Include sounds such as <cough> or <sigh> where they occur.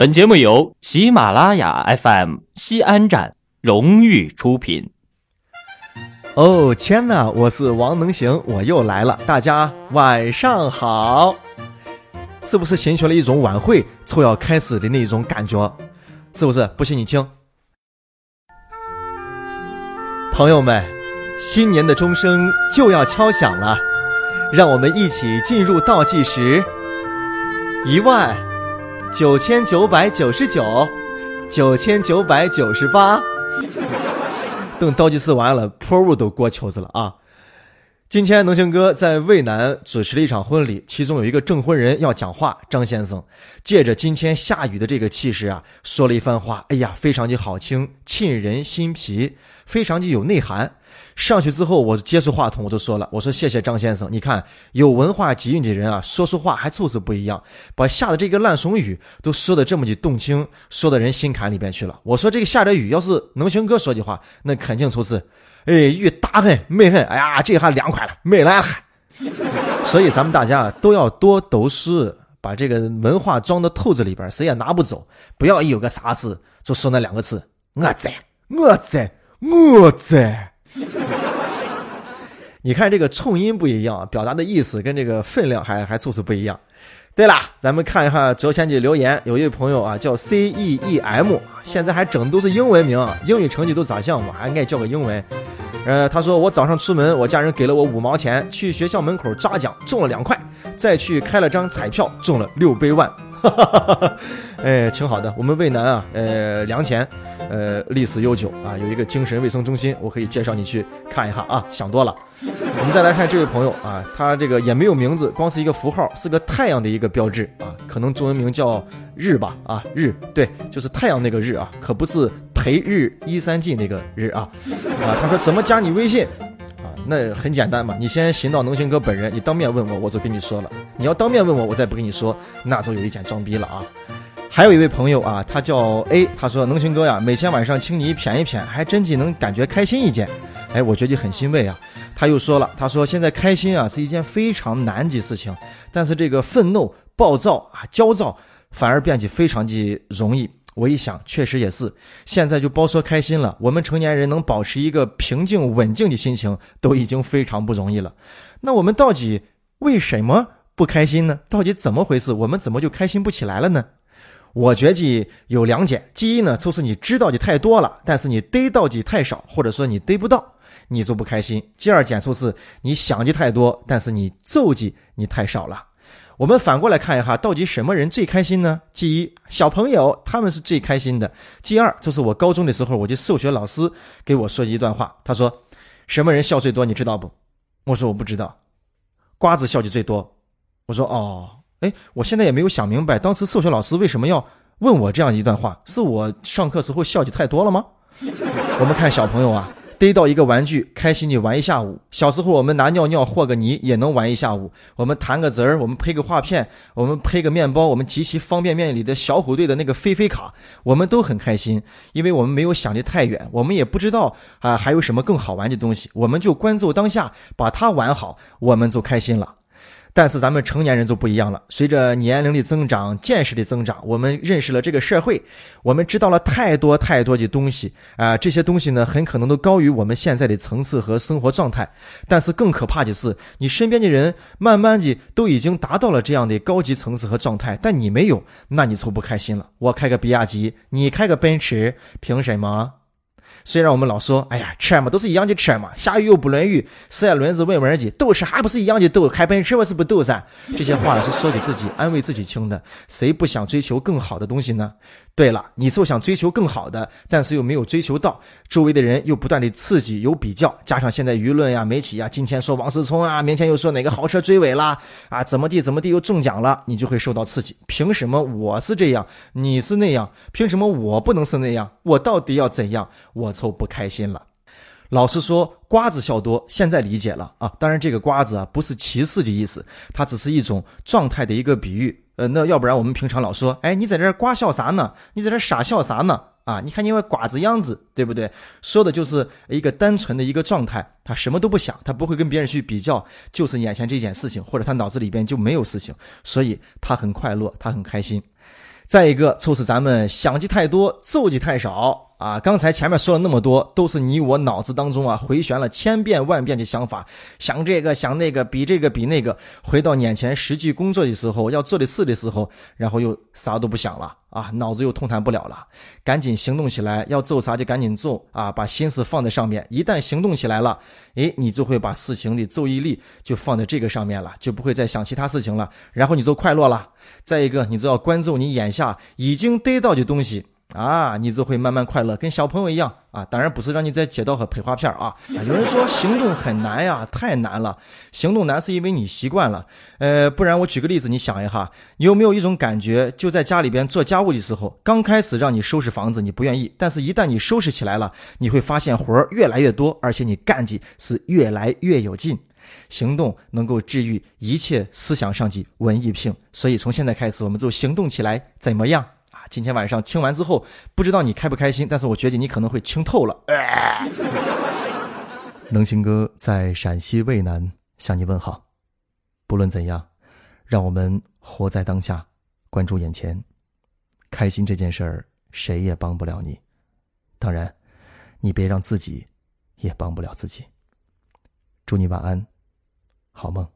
本节目由喜马拉雅 FM 西安站荣誉出品。哦天哪，我是王能行，我又来了，大家晚上好。是不是形成了一种晚会就要开始的那种感觉？是不是？不信你听。朋友们，新年的钟声就要敲响了，让我们一起进入倒计时。一万九千九百九十九，九千九百九十八。等倒计时完了，破屋都过球子了啊！今天能行哥在渭南主持了一场婚礼，其中有一个证婚人要讲话，张先生借着今天下雨的这个气势啊，说了一番话。哎呀，非常的好听，沁人心脾，非常的有内涵。上去之后，我接触话筒，我就说了，我说谢谢张先生，你看有文化底蕴的人啊，说说话还就是不一样，把下的这个烂怂雨都说的这么的动听，说到人心坎里边去了。我说这个下着雨，要是能行哥说句话，那肯定就是，哎，雨大很美很，哎呀，这下凉快了，美来了。所以咱们大家都要多读书，把这个文化装到肚子里边，谁也拿不走。不要一有个啥事就说那两个字，我在，我在，我在。<laughs> 你看这个冲音不一样，表达的意思跟这个分量还还就是不一样。对了，咱们看一下昨天的留言，有一位朋友啊叫 C E E M，现在还整的都是英文名，英语成绩都咋像嘛，还爱叫个英文。呃，他说我早上出门，我家人给了我五毛钱，去学校门口抓奖中了两块，再去开了张彩票中了六百万。哈哈哈哈哎，挺好的。我们渭南啊，呃，梁前，呃，历史悠久啊，有一个精神卫生中心，我可以介绍你去看一下啊。想多了。我们再来看这位朋友啊，他这个也没有名字，光是一个符号，是个太阳的一个标志啊，可能中文名叫日吧啊，日，对，就是太阳那个日啊，可不是培日一三季那个日啊。啊，他说怎么加你微信啊？那很简单嘛，你先寻到能行哥本人，你当面问我，我就跟你说了。你要当面问我，我再不跟你说，那就有一点装逼了啊。还有一位朋友啊，他叫 A，他说能行哥呀，每天晚上请你谝一谝，还真就能感觉开心一点。哎，我觉得很欣慰啊。他又说了，他说现在开心啊是一件非常难的事情，但是这个愤怒、暴躁啊、焦躁反而变得非常的容易。我一想，确实也是。现在就别说开心了，我们成年人能保持一个平静稳静的心情，都已经非常不容易了。那我们到底为什么不开心呢？到底怎么回事？我们怎么就开心不起来了呢？我觉得有两点：第一呢，就是你知道的太多了，但是你得到的太少，或者说你得不到，你就不开心；第二点就是你想的太多，但是你做的你太少了。我们反过来看一下，到底什么人最开心呢？第一，小朋友他们是最开心的；第二，就是我高中的时候，我的数学老师给我说一段话，他说：“什么人笑最多，你知道不？”我说：“我不知道。”瓜子笑的最多。我说：“哦，哎，我现在也没有想明白，当时数学老师为什么要问我这样一段话？是我上课时候笑的太多了吗？” <laughs> 我们看小朋友啊。逮到一个玩具，开心的玩一下午。小时候我们拿尿尿和个泥也能玩一下午。我们弹个子儿，我们配个画片，我们配个面包，我们集齐方便面里的小虎队的那个飞飞卡，我们都很开心，因为我们没有想的太远，我们也不知道啊还有什么更好玩的东西，我们就关注当下，把它玩好，我们就开心了。但是咱们成年人就不一样了。随着年龄的增长、见识的增长，我们认识了这个社会，我们知道了太多太多的东西啊！这些东西呢，很可能都高于我们现在的层次和生活状态。但是更可怕的是，你身边的人慢慢的都已经达到了这样的高级层次和状态，但你没有，那你就不开心了。我开个比亚迪，你开个奔驰，凭什么？虽然我们老说，哎呀，车嘛都是一样的车嘛，下雨又不淋雨，四个轮子稳稳的，斗车还不是一样的斗，开奔驰我是不斗噻。这些话是说给自己安慰自己听的，谁不想追求更好的东西呢？对了，你就想追求更好的，但是又没有追求到，周围的人又不断的刺激，有比较，加上现在舆论呀、媒体呀，今天说王思聪啊，明天又说哪个豪车追尾啦，<laughs> 啊，怎么地怎么地又中奖了，你就会受到刺激。凭什么我是这样，你是那样？凭什么我不能是那样？我到底要怎样？我就不开心了。老实说，瓜子笑多，现在理解了啊。当然，这个瓜子啊，不是歧视的意思，它只是一种状态的一个比喻。呃，那要不然我们平常老说，哎，你在这瓜笑啥呢？你在这傻笑啥呢？啊，你看你那瓜子样子，对不对？说的就是一个单纯的一个状态，他什么都不想，他不会跟别人去比较，就是眼前这件事情，或者他脑子里边就没有事情，所以他很快乐，他很开心。再一个，就是咱们想的太多，做的太少啊！刚才前面说了那么多，都是你我脑子当中啊回旋了千遍万遍的想法，想这个想那个，比这个比那个。回到眼前实际工作的时候，要做的事的时候，然后又啥都不想了啊，脑子又通弹不了了。赶紧行动起来，要做啥就赶紧做啊，把心思放在上面。一旦行动起来了，哎，你就会把事情的注意力就放在这个上面了，就不会再想其他事情了，然后你就快乐了。再一个，你就要关注你眼下已经得到的东西啊，你就会慢慢快乐，跟小朋友一样啊。当然不是让你在街道和配花片啊。<laughs> 有人说行动很难呀，太难了。行动难是因为你习惯了。呃，不然我举个例子，你想一下，你有没有一种感觉，就在家里边做家务的时候，刚开始让你收拾房子，你不愿意，但是一旦你收拾起来了，你会发现活儿越来越多，而且你干劲是越来越有劲。行动能够治愈一切思想上的文艺病，所以从现在开始，我们就行动起来，怎么样？今天晚上清完之后，不知道你开不开心，但是我觉得你可能会清透了。<laughs> 能行哥在陕西渭南向你问好。不论怎样，让我们活在当下，关注眼前，开心这件事儿谁也帮不了你，当然，你别让自己也帮不了自己。祝你晚安。好梦。